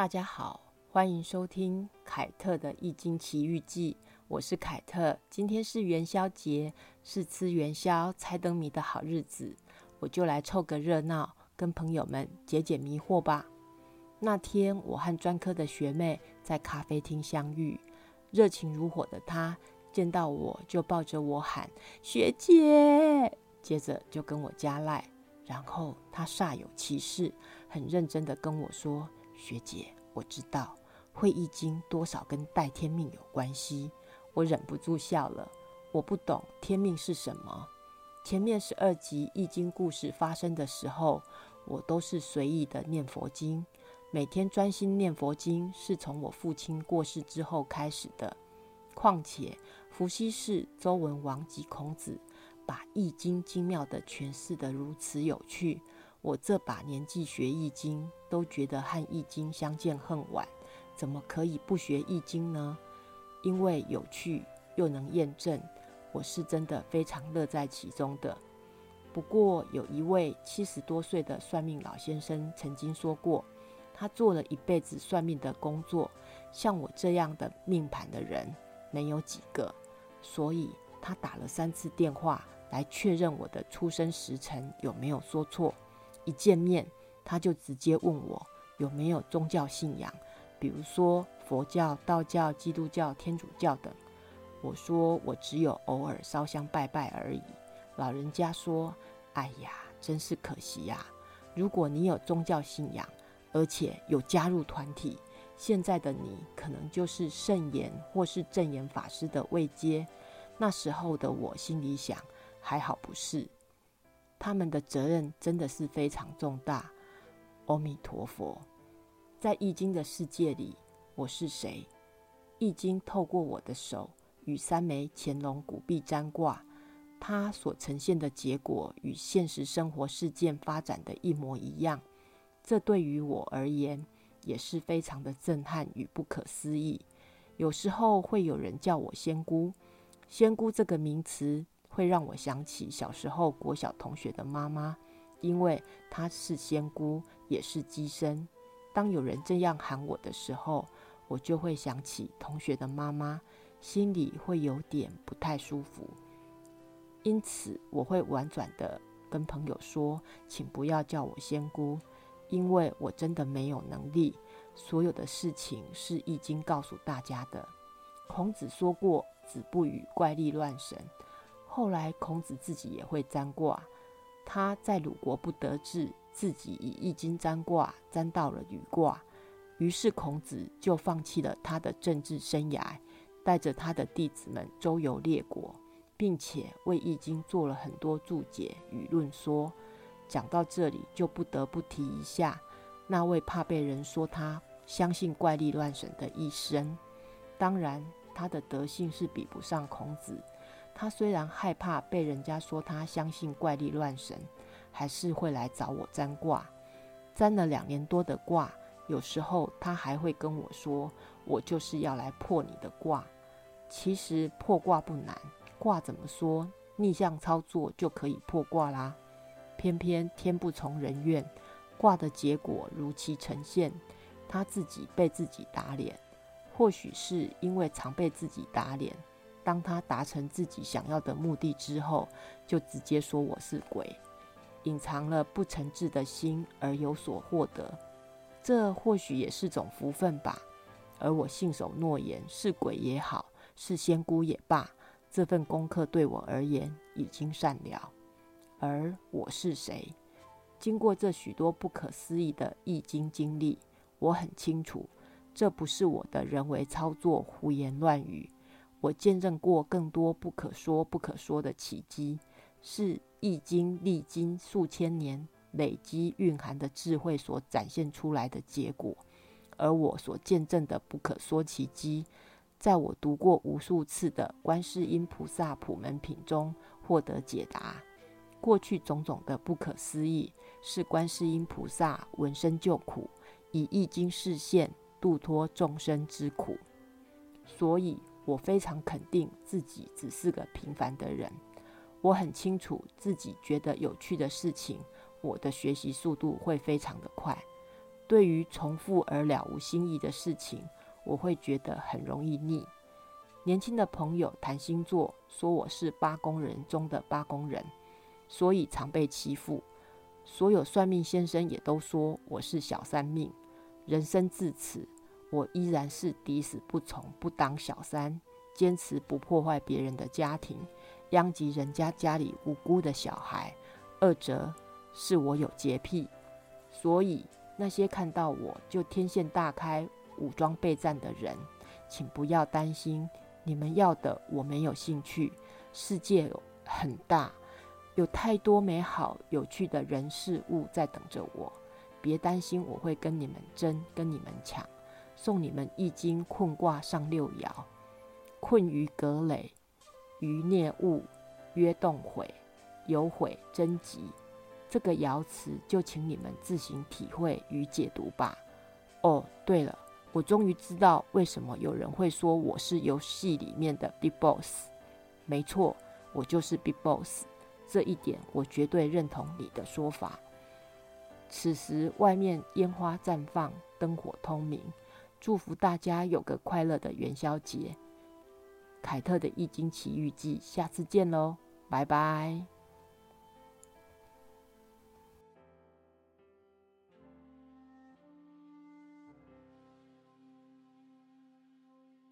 大家好，欢迎收听凯特的《易经奇遇记》，我是凯特。今天是元宵节，是吃元宵、猜灯谜的好日子，我就来凑个热闹，跟朋友们解解迷惑吧。那天，我和专科的学妹在咖啡厅相遇，热情如火的她见到我就抱着我喊“学姐”，接着就跟我加赖，然后她煞有其事、很认真的跟我说。学姐，我知道会易经多少跟带天命有关系，我忍不住笑了。我不懂天命是什么。前面十二集易经故事发生的时候，我都是随意的念佛经，每天专心念佛经是从我父亲过世之后开始的。况且伏羲氏、周文王及孔子把易经精妙的诠释得如此有趣。我这把年纪学易经，都觉得和易经相见恨晚，怎么可以不学易经呢？因为有趣又能验证，我是真的非常乐在其中的。不过有一位七十多岁的算命老先生曾经说过，他做了一辈子算命的工作，像我这样的命盘的人没有几个，所以他打了三次电话来确认我的出生时辰有没有说错。一见面，他就直接问我有没有宗教信仰，比如说佛教、道教、基督教、天主教等。我说我只有偶尔烧香拜拜而已。老人家说：“哎呀，真是可惜呀！如果你有宗教信仰，而且有加入团体，现在的你可能就是圣严或是正言法师的位阶。那时候的我心里想，还好不是。”他们的责任真的是非常重大。阿弥陀佛，在易经的世界里，我是谁？易经透过我的手与三枚乾隆古币占卦，它所呈现的结果与现实生活事件发展的一模一样。这对于我而言也是非常的震撼与不可思议。有时候会有人叫我仙姑，仙姑这个名词。会让我想起小时候国小同学的妈妈，因为她是仙姑，也是机身。当有人这样喊我的时候，我就会想起同学的妈妈，心里会有点不太舒服。因此，我会婉转的跟朋友说：“请不要叫我仙姑，因为我真的没有能力。所有的事情是易经告诉大家的。孔子说过：‘子不语怪力乱神。’”后来，孔子自己也会占卦。他在鲁国不得志，自己以易经占卦占到了履卦。于是，孔子就放弃了他的政治生涯，带着他的弟子们周游列国，并且为易经做了很多注解与论说。讲到这里，就不得不提一下那位怕被人说他相信怪力乱神的医生。当然，他的德性是比不上孔子。他虽然害怕被人家说他相信怪力乱神，还是会来找我占卦。占了两年多的卦，有时候他还会跟我说：“我就是要来破你的卦。”其实破卦不难，卦怎么说，逆向操作就可以破卦啦。偏偏天不从人愿，卦的结果如期呈现，他自己被自己打脸。或许是因为常被自己打脸。当他达成自己想要的目的之后，就直接说我是鬼，隐藏了不诚挚的心而有所获得，这或许也是种福分吧。而我信守诺言，是鬼也好，是仙姑也罢，这份功课对我而言已经善了。而我是谁？经过这许多不可思议的易经经历，我很清楚，这不是我的人为操作、胡言乱语。我见证过更多不可说、不可说的奇迹，是易经历经数千年累积蕴含的智慧所展现出来的结果。而我所见证的不可说奇迹，在我读过无数次的《观世音菩萨普门品》中获得解答。过去种种的不可思议，是观世音菩萨闻声救苦，以易经示现，度脱众生之苦。所以。我非常肯定自己只是个平凡的人，我很清楚自己觉得有趣的事情，我的学习速度会非常的快，对于重复而了无新意的事情，我会觉得很容易腻。年轻的朋友谈星座，说我是八宫人中的八宫人，所以常被欺负。所有算命先生也都说我是小三命。人生至此，我依然是抵死不从，不当小三，坚持不破坏别人的家庭，殃及人家家里无辜的小孩。二则是我有洁癖，所以那些看到我就天线大开、武装备战的人，请不要担心。你们要的我没有兴趣。世界很大，有太多美好有趣的人事物在等着我。别担心，我会跟你们争，跟你们抢。送你们易经困卦上六爻：困于葛垒，于孽物，曰动悔，有悔贞吉。这个爻辞就请你们自行体会与解读吧。哦，对了。我终于知道为什么有人会说我是游戏里面的 Big Boss。没错，我就是 Big Boss。这一点我绝对认同你的说法。此时外面烟花绽放，灯火通明，祝福大家有个快乐的元宵节。凯特的易经奇遇记，下次见喽，拜拜。